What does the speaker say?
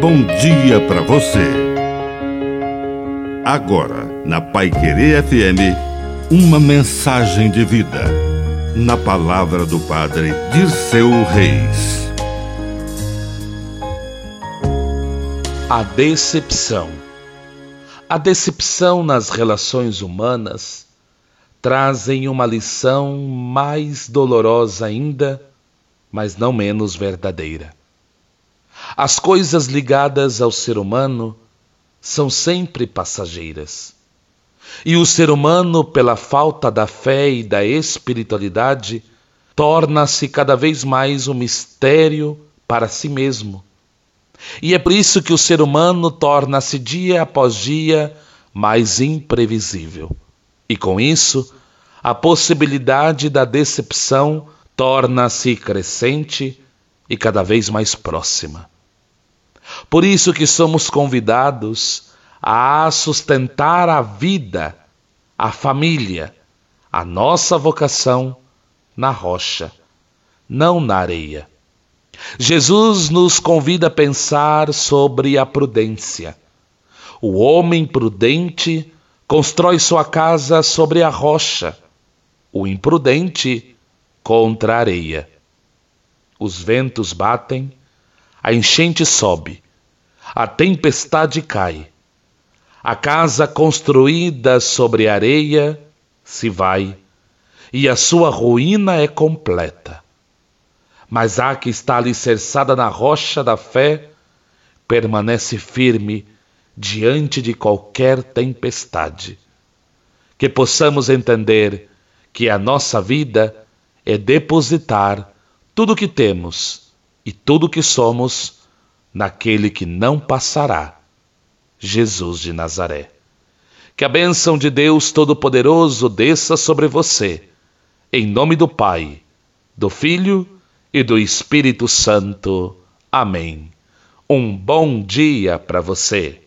bom dia para você. Agora, na Pai Querer FM, uma mensagem de vida. Na palavra do Padre Dirceu Reis. A decepção. A decepção nas relações humanas trazem uma lição mais dolorosa ainda, mas não menos verdadeira. As coisas ligadas ao ser humano são sempre passageiras. E o ser humano, pela falta da fé e da espiritualidade, torna-se cada vez mais um mistério para si mesmo. E é por isso que o ser humano torna-se dia após dia mais imprevisível. E com isso, a possibilidade da decepção torna-se crescente e cada vez mais próxima. Por isso que somos convidados a sustentar a vida, a família, a nossa vocação na rocha, não na areia. Jesus nos convida a pensar sobre a prudência. O homem prudente constrói sua casa sobre a rocha, o imprudente contra a areia. Os ventos batem, a enchente sobe, a tempestade cai. A casa construída sobre areia se vai, e a sua ruína é completa. Mas a que está alicerçada na rocha da fé permanece firme diante de qualquer tempestade. Que possamos entender que a nossa vida é depositar tudo o que temos e tudo o que somos naquele que não passará, Jesus de Nazaré. Que a bênção de Deus Todo-Poderoso desça sobre você, em nome do Pai, do Filho e do Espírito Santo. Amém. Um bom dia para você.